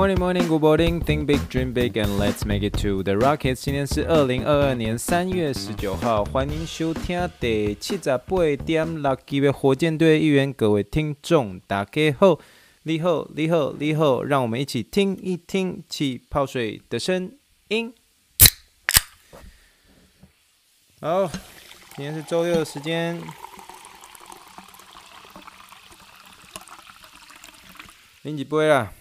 Morning, morning, good morning. Think big, dream big, and let's make it to the Rockets. 今天是二零二二年三月十九号，欢迎收听第七十八点六集的火箭队一员。各位听众，大家好，你好，你好，你好，让我们一起听一听气泡水的声音。好，今天是周六的时间，拎几杯啦。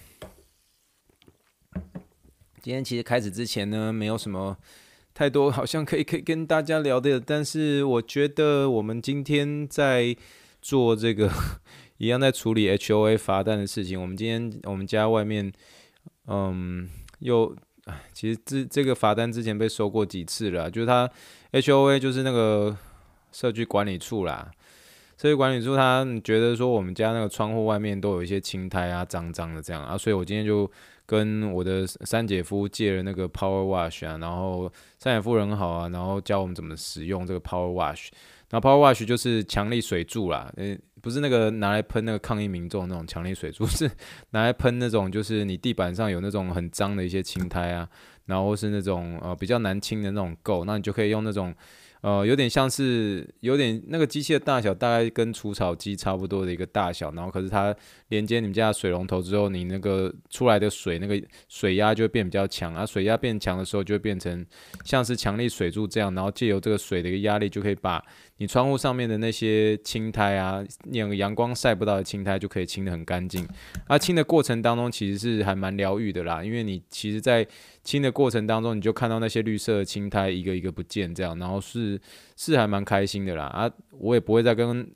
今天其实开始之前呢，没有什么太多好像可以可以跟大家聊的，但是我觉得我们今天在做这个 一样在处理 HOA 罚单的事情。我们今天我们家外面，嗯，又其实这这个罚单之前被收过几次了，就是他 HOA 就是那个社区管理处啦，社区管理处他觉得说我们家那个窗户外面都有一些青苔啊，脏脏的这样啊，所以我今天就。跟我的三姐夫借了那个 Power Wash 啊，然后三姐夫人很好啊，然后教我们怎么使用这个 Power Wash。那 Power Wash 就是强力水柱啦，呃，不是那个拿来喷那个抗议民众那种强力水柱，是拿来喷那种就是你地板上有那种很脏的一些青苔啊，然后是那种呃比较难清的那种垢，那你就可以用那种。呃，有点像是有点那个机器的大小，大概跟除草机差不多的一个大小，然后可是它连接你们家的水龙头之后，你那个出来的水那个水压就会变比较强，啊，水压变强的时候就会变成像是强力水柱这样，然后借由这个水的一个压力就可以把。你窗户上面的那些青苔啊，那个阳光晒不到的青苔就可以清得很干净。啊，清的过程当中其实是还蛮疗愈的啦，因为你其实，在清的过程当中，你就看到那些绿色的青苔一个一个不见，这样，然后是是还蛮开心的啦。啊，我也不会再跟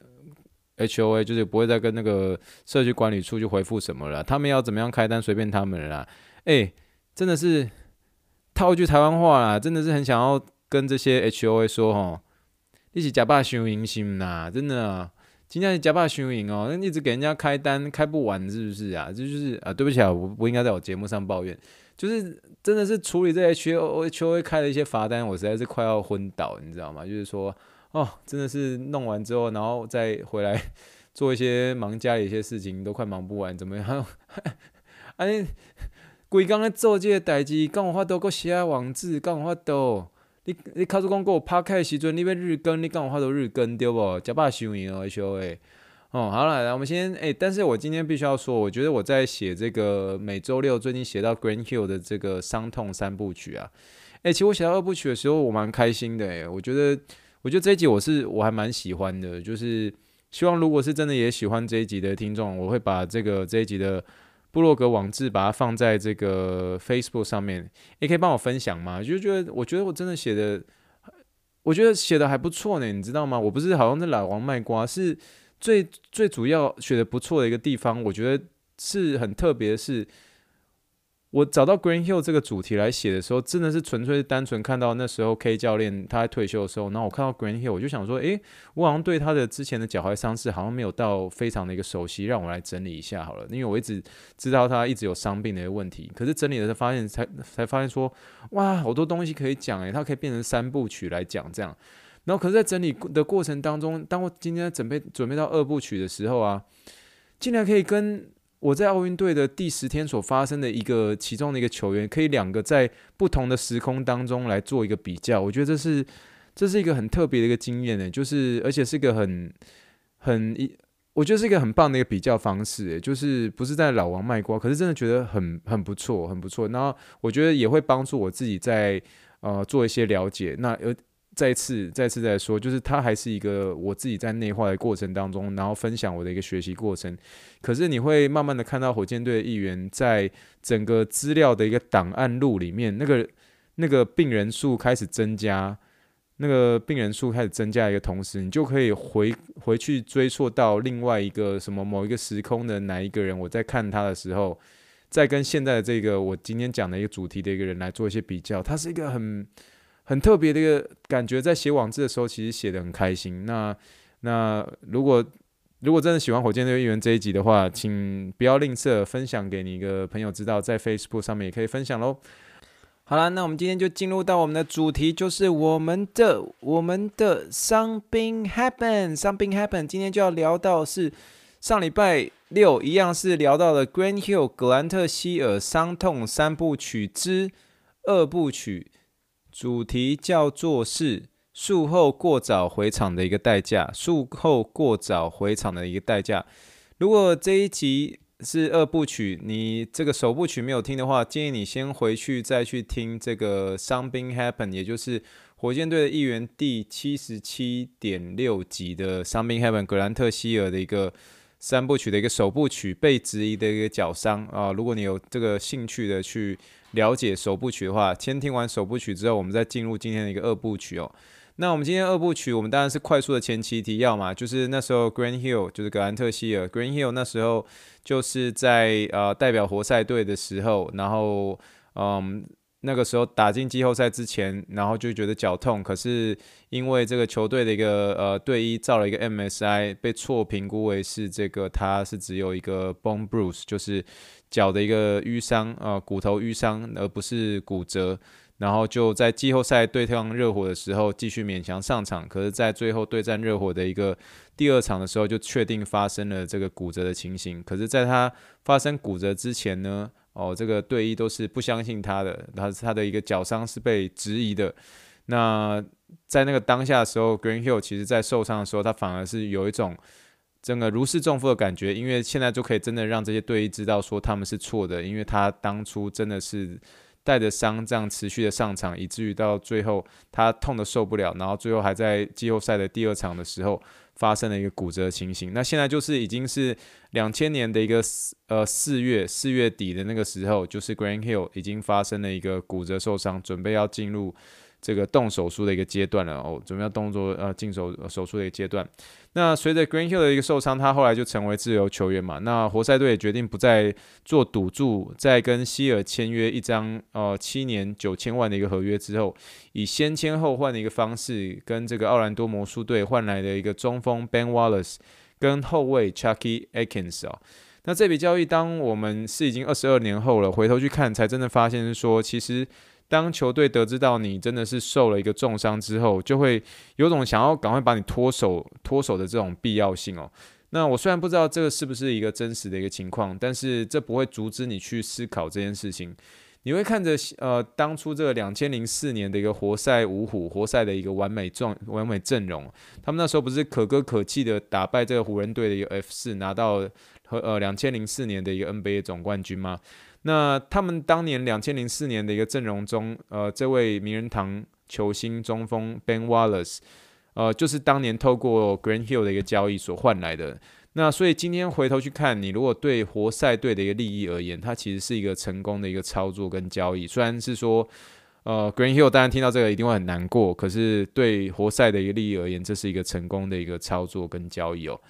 HOA，就是不会再跟那个社区管理处去回复什么了，他们要怎么样开单随便他们了啦。哎、真的是套一句台湾话啦，真的是很想要跟这些 HOA 说齁。一起假霸输赢心呐，真的、啊，今天是假霸输赢哦，一直给人家开单开不完，是不是啊？这就是啊，对不起啊，我不应该在我节目上抱怨，就是真的是处理这 HOHO 开的一些罚单，我实在是快要昏倒，你知道吗？就是说，哦，真的是弄完之后，然后再回来 做一些忙家里一些事情，都快忙不完，怎么样？哎、啊，规工在做这些代志，干有法度，搁写网志，干有法度。你你卡住讲过拍开的时阵，你要日更，你刚好发到日更对不？假把收赢哦，HOA。哦，好了，来我们先诶、但是我今天必须要说，我觉得我在写这个每周六最近写到 Green Hill 的这个伤痛三部曲啊，诶、其实我写到二部曲的时候，我蛮开心的诶、我觉得我觉得这一集我是我还蛮喜欢的，就是希望如果是真的也喜欢这一集的听众，我会把这个这一集的。布洛格网志把它放在这个 Facebook 上面，也可以帮我分享吗？就觉得我觉得我真的写的，我觉得写的还不错呢，你知道吗？我不是好像在老王卖瓜，是最最主要写的不错的一个地方，我觉得是很特别的是。我找到 Green Hill 这个主题来写的时候，真的是纯粹是单纯看到那时候 K 教练他在退休的时候，然后我看到 Green Hill，我就想说，诶，我好像对他的之前的脚踝伤势好像没有到非常的一个熟悉，让我来整理一下好了，因为我一直知道他一直有伤病的一个问题，可是整理的时候发现才才发现说，哇，好多东西可以讲诶，他可以变成三部曲来讲这样，然后可是，在整理的过程当中，当我今天准备准备到二部曲的时候啊，竟然可以跟。我在奥运队的第十天所发生的一个其中的一个球员，可以两个在不同的时空当中来做一个比较，我觉得这是这是一个很特别的一个经验呢，就是而且是一个很很一，我觉得是一个很棒的一个比较方式，就是不是在老王卖瓜，可是真的觉得很很不错，很不错。然后我觉得也会帮助我自己在呃做一些了解。那呃。再次，再次再说，就是它还是一个我自己在内化的过程当中，然后分享我的一个学习过程。可是你会慢慢的看到火箭队的一员在整个资料的一个档案录里面，那个那个病人数开始增加，那个病人数开始增加一个同时，你就可以回回去追溯到另外一个什么某一个时空的哪一个人，我在看他的时候，再跟现在的这个我今天讲的一个主题的一个人来做一些比较，他是一个很。很特别的一个感觉，在写网志的时候，其实写得很开心。那那如果如果真的喜欢火箭队议员这一集的话，请不要吝啬分享给你一个朋友知道，在 Facebook 上面也可以分享喽。好了，那我们今天就进入到我们的主题，就是我们的我们的 Something Happen，Something Happen。今天就要聊到是上礼拜六一样是聊到了 Grant Hill 格兰特希尔伤痛三部曲之二部曲，主题叫做是术后过早回场的一个代价，术后过早回场的一个代价。如果这一集是二部曲，你这个首部曲没有听的话，建议你先回去再去听这个 Something Happen 也就是火箭队的一员第七十七点六集的 Something Happen 格兰特希尔的一个三部曲的一个首部曲被质疑的一个脚伤啊。如果你有这个兴趣的去了解首部曲的话，先听完首部曲之后，我们再进入今天的一个二部曲哦。那我们今天二部曲，我们当然是快速的前期提要嘛，就是那时候 Grant Hill 就是格兰特希尔，Grant Hill 那时候就是在呃代表活塞队的时候，然后嗯那个时候打进季后赛之前，然后就觉得脚痛，可是因为这个球队的一个呃队医照了一个 MSI，被错评估为是这个他是只有一个 bone bruise，就是脚的一个淤伤呃骨头淤伤，而不是骨折。然后就在季后赛对抗热火的时候继续勉强上场，可是，在最后对战热火的一个第二场的时候，就确定发生了这个骨折的情形。可是，在他发生骨折之前呢，哦，这个队医都是不相信他的，他他的一个脚伤是被质疑的。那在那个当下的时候，Green Hill 其实在受伤的时候，他反而是有一种整个如释重负的感觉，因为现在就可以真的让这些队医知道说他们是错的，因为他当初真的是。带着伤这样持续的上场，以至于到最后他痛得受不了，然后最后还在季后赛的第二场的时候发生了一个骨折情形。那现在就是已经是两千年的一个四呃四月四月底的那个时候，就是 Grand Hill 已经发生了一个骨折受伤，准备要进入。这个动手术的一个阶段了哦，准备要动作呃进手手术的一个阶段。那随着 Green Hill 的一个受伤，他后来就成为自由球员嘛。那活塞队也决定不再做赌注，再跟希尔签约一张呃七年九千万的一个合约之后，以先签后换的一个方式，跟这个奥兰多魔术队换来的一个中锋 Ben Wallace 跟后卫 Chucky Atkins 哦。那这笔交易，当我们是已经二十二年后了，回头去看，才真的发现说，其实。当球队得知到你真的是受了一个重伤之后，就会有种想要赶快把你脱手脱手的这种必要性哦。那我虽然不知道这个是不是一个真实的一个情况，但是这不会阻止你去思考这件事情。你会看着呃当初这个两千零四年的一个活塞五虎，活塞的一个完美状完美阵容，他们那时候不是可歌可泣的打败这个湖人队的一个 F 四，拿到和呃两千零四年的一个 NBA 总冠军吗？那他们当年两千零四年的一个阵容中，呃，这位名人堂球星中锋 Ben Wallace，呃，就是当年透过 Green Hill 的一个交易所换来的。那所以今天回头去看，你如果对活塞队的一个利益而言，它其实是一个成功的一个操作跟交易。虽然是说，呃 Green Hill 当然听到这个一定会很难过，可是对活塞的一个利益而言，这是一个成功的一个操作跟交易哦。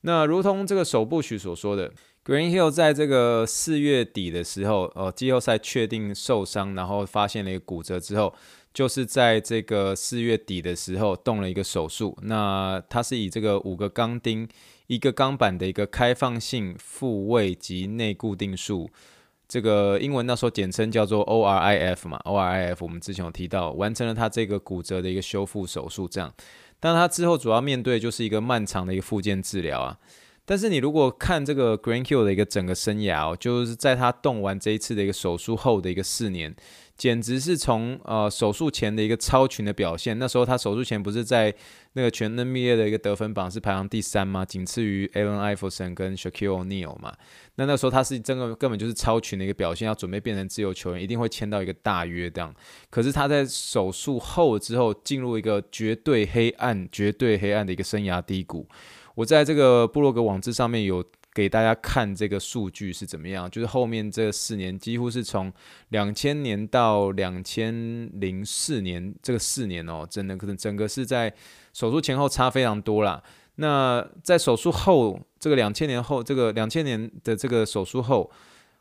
那如同这个首部曲所说的。Greenhill 在这个四月底的时候，呃，季后赛确定受伤，然后发现了一个骨折之后，就是在这个四月底的时候动了一个手术。那他是以这个五个钢钉、一个钢板的一个开放性复位及内固定术，这个英文那时候简称叫做 ORIF 嘛，ORIF 我们之前有提到，完成了他这个骨折的一个修复手术。这样，但他之后主要面对就是一个漫长的一个复健治疗啊。但是你如果看这个 Grant Hill 的一个整个生涯哦，就是在他动完这一次的一个手术后的一个四年，简直是从呃手术前的一个超群的表现。那时候他手术前不是在那个全 NBA 的一个得分榜是排行第三吗？仅次于 Allen Iverson 跟 Shaquille O'Neal 嘛。那那时候他是真的根本就是超群的一个表现，要准备变成自由球员，一定会签到一个大约这样。可是他在手术后之后进入一个绝对黑暗、绝对黑暗的一个生涯低谷。我在这个部落格网志上面有给大家看这个数据是怎么样，就是后面这四年几乎是从两千年到两千零四年这个四年哦，真的可能整个是在手术前后差非常多啦。那在手术后这个两千年后这个两千年的这个手术后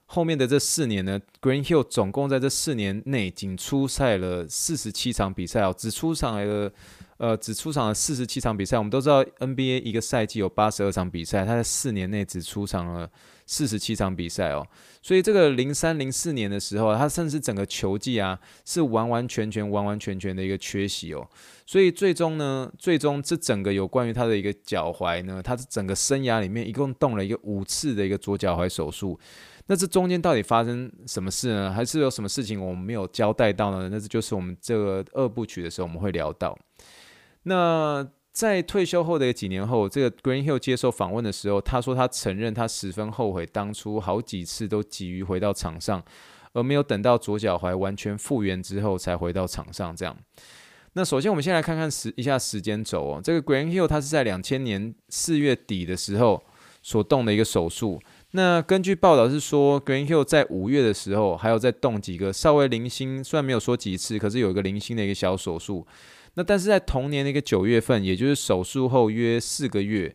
后面的这四年呢，Green Hill 总共在这四年内仅出赛了四十七场比赛哦，只出场了。呃，只出场了四十七场比赛。我们都知道 NBA 一个赛季有八十二场比赛，他在四年内只出场了四十七场比赛哦。所以这个零三零四年的时候，他甚至整个球季啊是完完全全、完完全全的一个缺席哦。所以最终呢，最终这整个有关于他的一个脚踝呢，他整个生涯里面一共动了一个五次的一个左脚踝手术。那这中间到底发生什么事呢？还是有什么事情我们没有交代到呢？那这就是我们这个二部曲的时候我们会聊到。那在退休后的几年后，这个 Greenhill 接受访问的时候，他说他承认他十分后悔当初好几次都急于回到场上，而没有等到左脚踝完全复原之后才回到场上。这样，那首先我们先来看看时一下时间轴哦。这个 Greenhill 他是在两千年四月底的时候所动的一个手术。那根据报道是说，Greenhill 在五月的时候还有再动几个稍微零星，虽然没有说几次，可是有一个零星的一个小手术。那但是在同年的一个九月份，也就是手术后约四个月，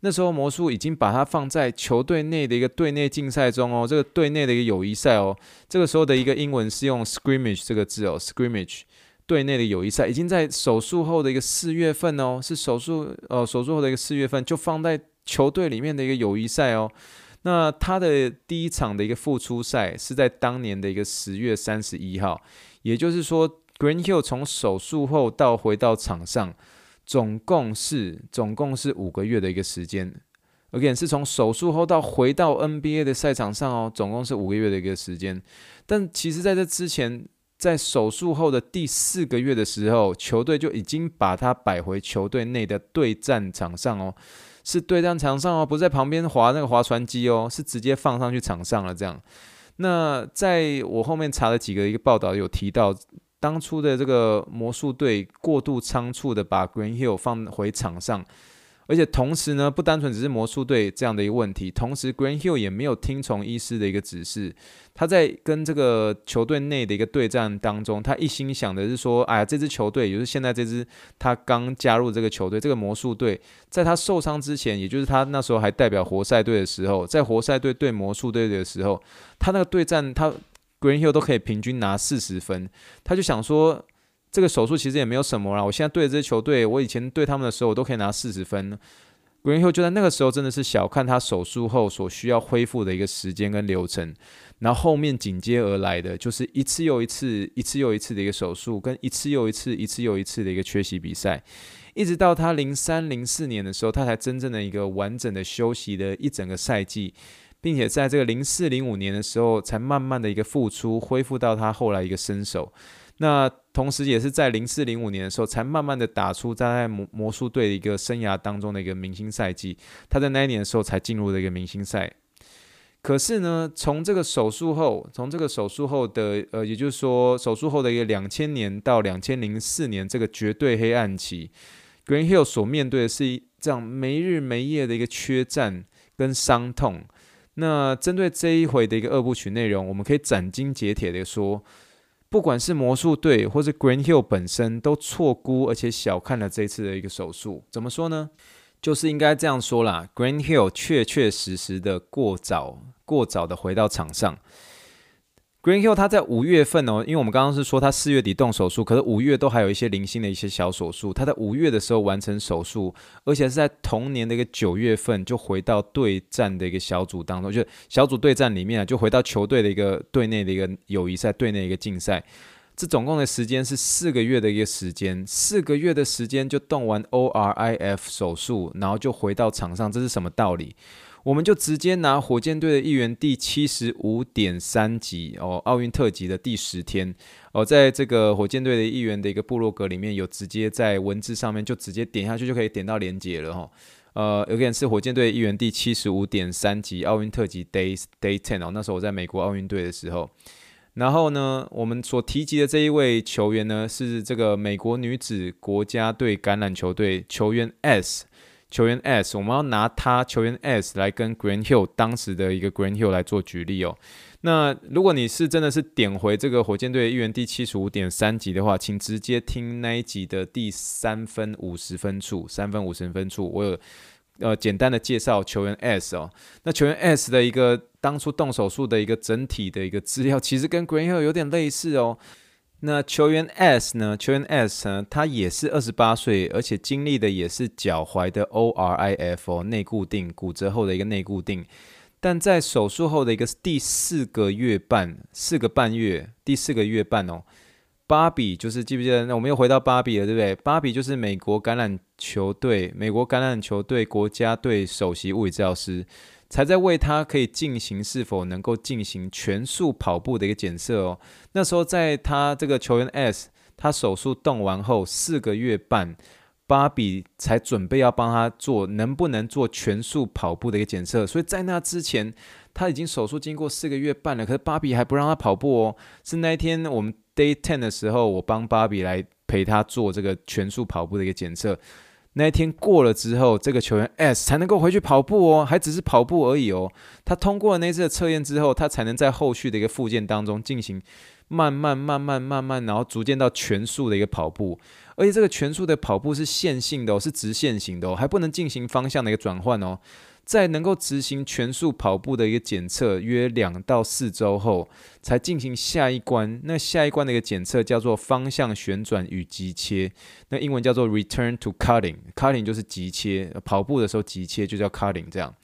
那时候魔术已经把它放在球队内的一个队内竞赛中哦，这个队内的一个友谊赛哦，这个时候的一个英文是用 scrimmage 这个字哦，scrimmage 队内的友谊赛已经在手术后的一个四月份哦，是手术呃手术后的一个四月份就放在球队里面的一个友谊赛哦，那他的第一场的一个复出赛是在当年的一个十月三十一号，也就是说。Grant Hill 从手术后到回到场上，总共是总共是五个月的一个时间。Again，是从手术后到回到 NBA 的赛场上哦，总共是五个月的一个时间。但其实在这之前，在手术后的第四个月的时候，球队就已经把他摆回球队内的对战场上哦，是对战场上哦，不在旁边划那个划船机哦，是直接放上去场上了这样。那在我后面查了几个一个报道有提到。当初的这个魔术队过度仓促的把 Green Hill 放回场上，而且同时呢，不单纯只是魔术队这样的一个问题，同时 Green Hill 也没有听从医师的一个指示。他在跟这个球队内的一个对战当中，他一心想的是说，哎呀，这支球队，也就是现在这支他刚加入这个球队，这个魔术队，在他受伤之前，也就是他那时候还代表活塞队的时候，在活塞队对魔术队的时候，他那个对战他。Grant Hill 都可以平均拿四十分，他就想说，这个手术其实也没有什么啦。我现在对这支球队，我以前对他们的时候，我都可以拿四十分。Grant Hill 就在那个时候真的是小看他手术后所需要恢复的一个时间跟流程，然后后面紧接而来的就是一次又一次、一次又一次的一个手术，跟一次又一次、一次又一次的一个缺席比赛，一直到他零三零四年的时候，他才真正的一个完整的休息的一整个赛季。并且在这个零四零五年的时候，才慢慢的一个复出，恢复到他后来一个身手。那同时，也是在零四零五年的时候，才慢慢的打出在魔魔术队的一个生涯当中的一个明星赛季。他在那一年的时候，才进入了一个明星赛。可是呢，从这个手术后，从这个手术后的呃，也就是说手术后的一个两千年到两千零四年这个绝对黑暗期，Green Hill 所面对的是一这样没日没夜的一个缺战跟伤痛。那针对这一回的一个二部曲内容，我们可以斩钉截铁的说，不管是魔术队或是 Green Hill 本身，都错估而且小看了这次的一个手术。怎么说呢？就是应该这样说啦，Green Hill 确确实实的过早过早的回到场上。Greenhill，他在五月份哦，因为我们刚刚是说他四月底动手术，可是五月都还有一些零星的一些小手术。他在五月的时候完成手术，而且是在同年的一个九月份就回到对战的一个小组当中，就小组对战里面啊，就回到球队的一个队内的一个友谊赛、队内一个竞赛。这总共的时间是四个月的一个时间，四个月的时间就动完 ORIF 手术，然后就回到场上，这是什么道理？我们就直接拿火箭队的一员第七十五点三集哦，奥运特辑的第十天哦，在这个火箭队的一员的一个部落格里面有直接在文字上面就直接点下去就可以点到连接了哈、哦。呃，有点是火箭队一员第七十五点三集奥运特辑 Day Day Ten 哦，那时候我在美国奥运队的时候，然后呢，我们所提及的这一位球员呢是这个美国女子国家队橄榄球队球员 S。球员 S，我们要拿他球员 S 来跟 Grant Hill 当时的一个 Grant Hill 来做举例哦。那如果你是真的是点回这个火箭队一员第七十五点三集的话，请直接听那一集的第三分五十分处，三分五十分处，我有呃简单的介绍球员 S 哦。那球员 S 的一个当初动手术的一个整体的一个资料，其实跟 Grant Hill 有点类似哦。那球员 S 呢？球员 S 呢？他也是二十八岁，而且经历的也是脚踝的 ORIF 内固定骨折后的一个内固定。但在手术后的一个第四个月半，四个半月，第四个月半哦，芭比就是记不记得？那我们又回到芭比了，对不对？芭比就是美国橄榄球队，美国橄榄球队国家队首席物理治疗师。才在为他可以进行是否能够进行全速跑步的一个检测哦。那时候在他这个球员 S，他手术动完后四个月半，芭比才准备要帮他做能不能做全速跑步的一个检测。所以在那之前，他已经手术经过四个月半了，可是芭比还不让他跑步哦。是那一天我们 Day Ten 的时候，我帮芭比来陪他做这个全速跑步的一个检测。那一天过了之后，这个球员 S 才能够回去跑步哦，还只是跑步而已哦。他通过了那次的测验之后，他才能在后续的一个附件当中进行慢慢、慢慢、慢慢，然后逐渐到全速的一个跑步。而且这个全速的跑步是线性的哦，是直线型的哦，还不能进行方向的一个转换哦。在能够执行全速跑步的一个检测，约两到四周后，才进行下一关。那下一关的一个检测叫做方向旋转与急切，那英文叫做 return to cutting。cutting 就是急切，跑步的时候急切就叫 cutting。这样，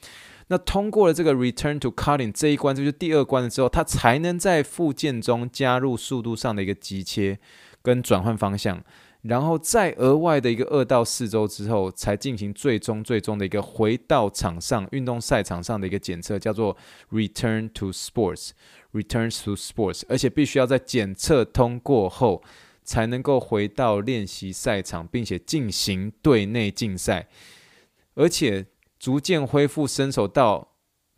那通过了这个 return to cutting 这一关，这就是第二关了之后，它才能在附件中加入速度上的一个急切跟转换方向。然后再额外的一个二到四周之后，才进行最终最终的一个回到场上运动赛场上的一个检测，叫做 return to sports，return to sports，而且必须要在检测通过后，才能够回到练习赛场，并且进行队内竞赛，而且逐渐恢复身手到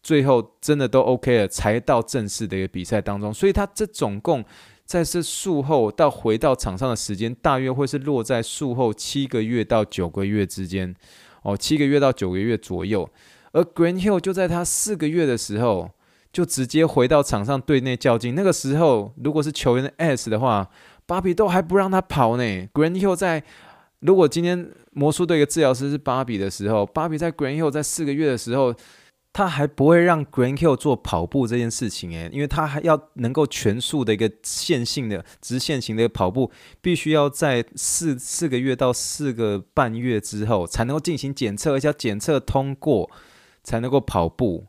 最后真的都 OK 了，才到正式的一个比赛当中。所以他这总共。在这术后到回到场上的时间，大约会是落在术后七个月到九个月之间，哦，七个月到九个月左右。而 Grant Hill 就在他四个月的时候，就直接回到场上队内较劲。那个时候，如果是球员的 S 的话，芭比都还不让他跑呢。Grant Hill 在，如果今天魔术队的治疗师是芭比的时候，芭比在 Grant Hill 在四个月的时候。他还不会让 Grant Hill 做跑步这件事情诶，因为他还要能够全速的一个线性的直线型的跑步，必须要在四四个月到四个半月之后才能够进行检测，而且要检测通过才能够跑步。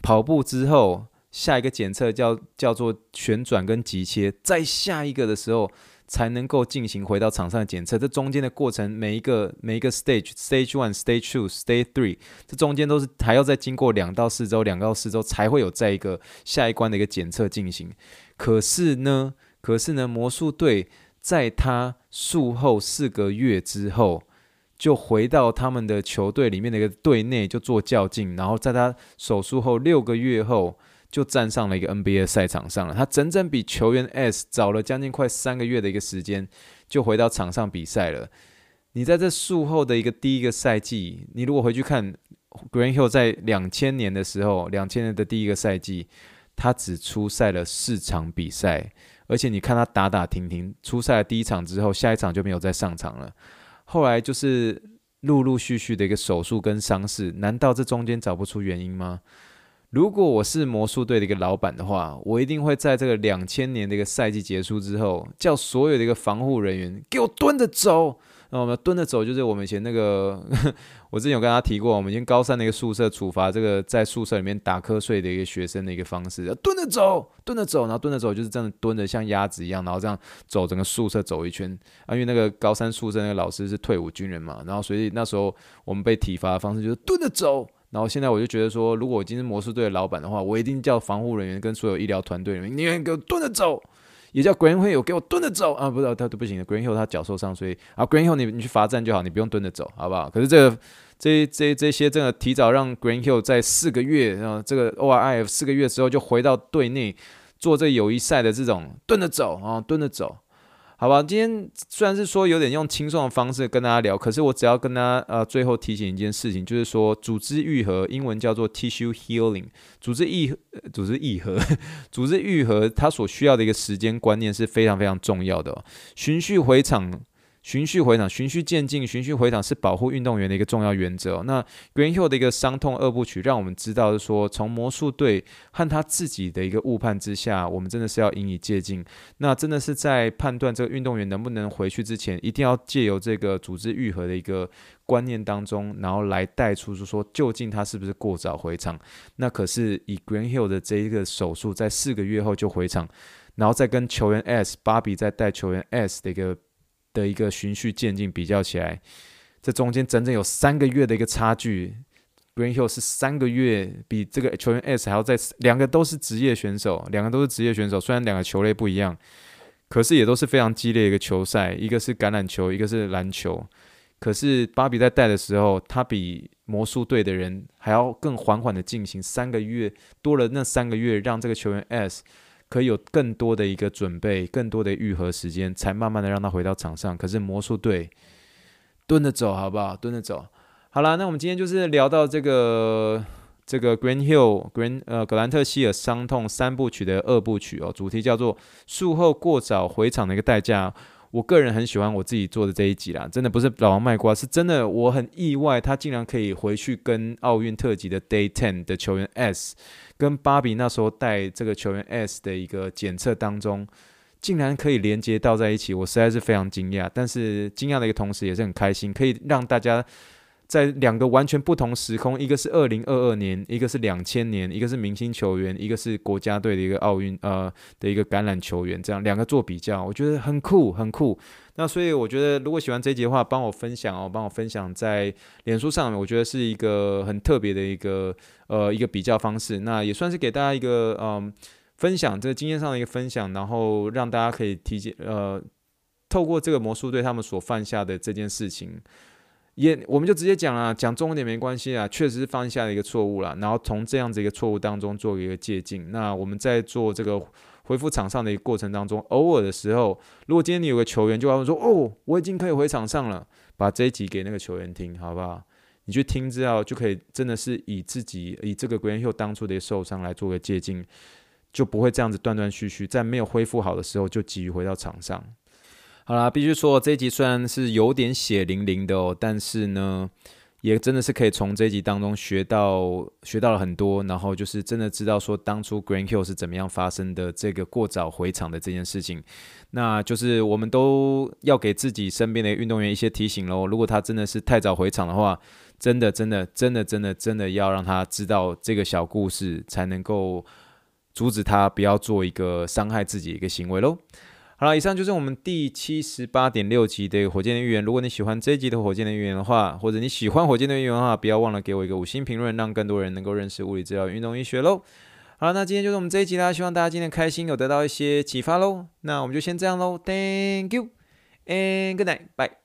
跑步之后，下一个检测叫叫做旋转跟急切，再下一个的时候。才能够进行回到场上的检测，这中间的过程，每一个每一个 stage，stage one，stage two，stage three，这中间都是还要再经过两到四周，两到四周才会有再一个下一关的一个检测进行。可是呢，可是呢，魔术队在他术后四个月之后，就回到他们的球队里面的一个队内就做较劲，然后在他手术后六个月后。就站上了一个 NBA 赛场上了。他整整比球员 S 早了将近快三个月的一个时间，就回到场上比赛了。你在这术后的一个第一个赛季，你如果回去看，Greenhill 在两千年的时候，两千年的第一个赛季，他只出赛了四场比赛，而且你看他打打停停，出赛了第一场之后，下一场就没有再上场了。后来就是陆陆续续的一个手术跟伤势，难道这中间找不出原因吗？如果我是魔术队的一个老板的话，我一定会在这个两千年的一个赛季结束之后，叫所有的一个防护人员给我蹲着走。那我们蹲着走，就是我们以前那个，我之前有跟他提过，我们以前高三的一个宿舍处罚这个在宿舍里面打瞌睡的一个学生的一个方式，蹲着走，蹲着走，然后蹲着走就是真的蹲着像鸭子一样，然后这样走整个宿舍走一圈。啊，因为那个高三宿舍那个老师是退伍军人嘛，然后所以那时候我们被体罚的方式就是蹲着走。然后现在我就觉得说，如果我今天魔术队的老板的话，我一定叫防护人员跟所有医疗团队里面，你给我蹲着走，也叫 Greenhill 给我蹲着走啊！不知道他都不行的，Greenhill 他脚受伤，所以啊，Greenhill 你你去罚站就好，你不用蹲着走，好不好？可是这个这这这些真的提早让 Greenhill 在四个月啊，这个 ORIF 四个月之后就回到队内做这友谊赛的这种蹲着走啊，蹲着走。好吧，今天虽然是说有点用轻松的方式跟大家聊，可是我只要跟大家呃最后提醒一件事情，就是说组织愈合，英文叫做 tissue healing，组织愈组织愈合，组织愈合，它所需要的一个时间观念是非常非常重要的哦。循序回场，循序回场，循序渐进，循序回场是保护运动员的一个重要原则。那 Green Hill 的一个伤痛二部曲，让我们知道是说，从魔术队和他自己的一个误判之下，我们真的是要引以借鉴。那真的是在判断这个运动员能不能回去之前，一定要借由这个组织愈合的一个观念当中，然后来带出就是说，究竟他是不是过早回场？那可是以 Green Hill 的这一个手术，在四个月后就回场，然后再跟球员 S 芭比在带球员 S 的一个。的一个循序渐进比较起来，这中间整整有三个月的一个差距。Grant Hill 是三个月比这个球员 S 还要再，两个都是职业选手，两个都是职业选手。虽然两个球类不一样，可是也都是非常激烈的一个球赛。一个是橄榄球，一个是篮球。可是芭比在带的时候，他比魔术队的人还要更缓缓的进行。三个月多了那三个月，让这个球员 S。可以有更多的一个准备，更多的愈合时间，才慢慢的让他回到场上。可是魔术队蹲着走，好不好？蹲着走。好了，那我们今天就是聊到这个这个 Green Hill Green 呃格兰特希尔伤痛三部曲的二部曲哦，主题叫做术后过早回场的一个代价。我个人很喜欢我自己做的这一集啦，真的不是老王卖瓜，是真的我很意外，他竟然可以回去跟奥运特辑的 Day Ten 的球员 S，跟芭比那时候带这个球员 S 的一个检测当中，竟然可以连接到在一起，我实在是非常惊讶。但是惊讶的一个同时也是很开心，可以让大家。在两个完全不同时空，一个是二零二二年，一个是两千年，一个是明星球员，一个是国家队的一个奥运呃的一个橄榄球员，这样两个做比较，我觉得很酷很酷。那所以我觉得，如果喜欢这一集的话，帮我分享哦，帮我分享在脸书上面，我觉得是一个很特别的一个呃一个比较方式。那也算是给大家一个嗯、分享这个经验上的一个分享，然后让大家可以提前呃透过这个魔术队他们所犯下的这件事情。也，我们就直接讲了，讲重一点没关系啊，确实是犯下了一个错误了，然后从这样子一个错误当中做一个借鉴。那我们在做这个恢复场上的一个过程当中，偶尔的时候，如果今天你有个球员就要说，哦，我已经可以回场上了，把这一集给那个球员听，好不好？你去听之后就可以真的是以自己以这个 Grant Hill 当初的受伤来做个借鉴，就不会这样子断断续续，在没有恢复好的时候就急于回到场上。好啦，必须说这一集虽然是有点血淋淋的哦，但是呢，也真的是可以从这一集当中学到学到了很多，然后就是真的知道说当初 Grant Hill 是怎么样发生的这个过早回场的这件事情，那就是我们都要给自己身边的运动员一些提醒喽。如果他真的是太早回场的话，真的真的真的真的真的要让他知道这个小故事，才能够阻止他不要做一个伤害自己的一个行为喽。好了，以上就是我们第七十八点六集的火箭的预言。如果你喜欢这一集的火箭的预言的话，或者你喜欢火箭的预言的话，不要忘了给我一个五星评论，让更多人能够认识物理治疗、运动医学喽。好了，那今天就是我们这一集啦，希望大家今天开心，有得到一些启发喽。那我们就先这样喽，Thank you and good night，bye。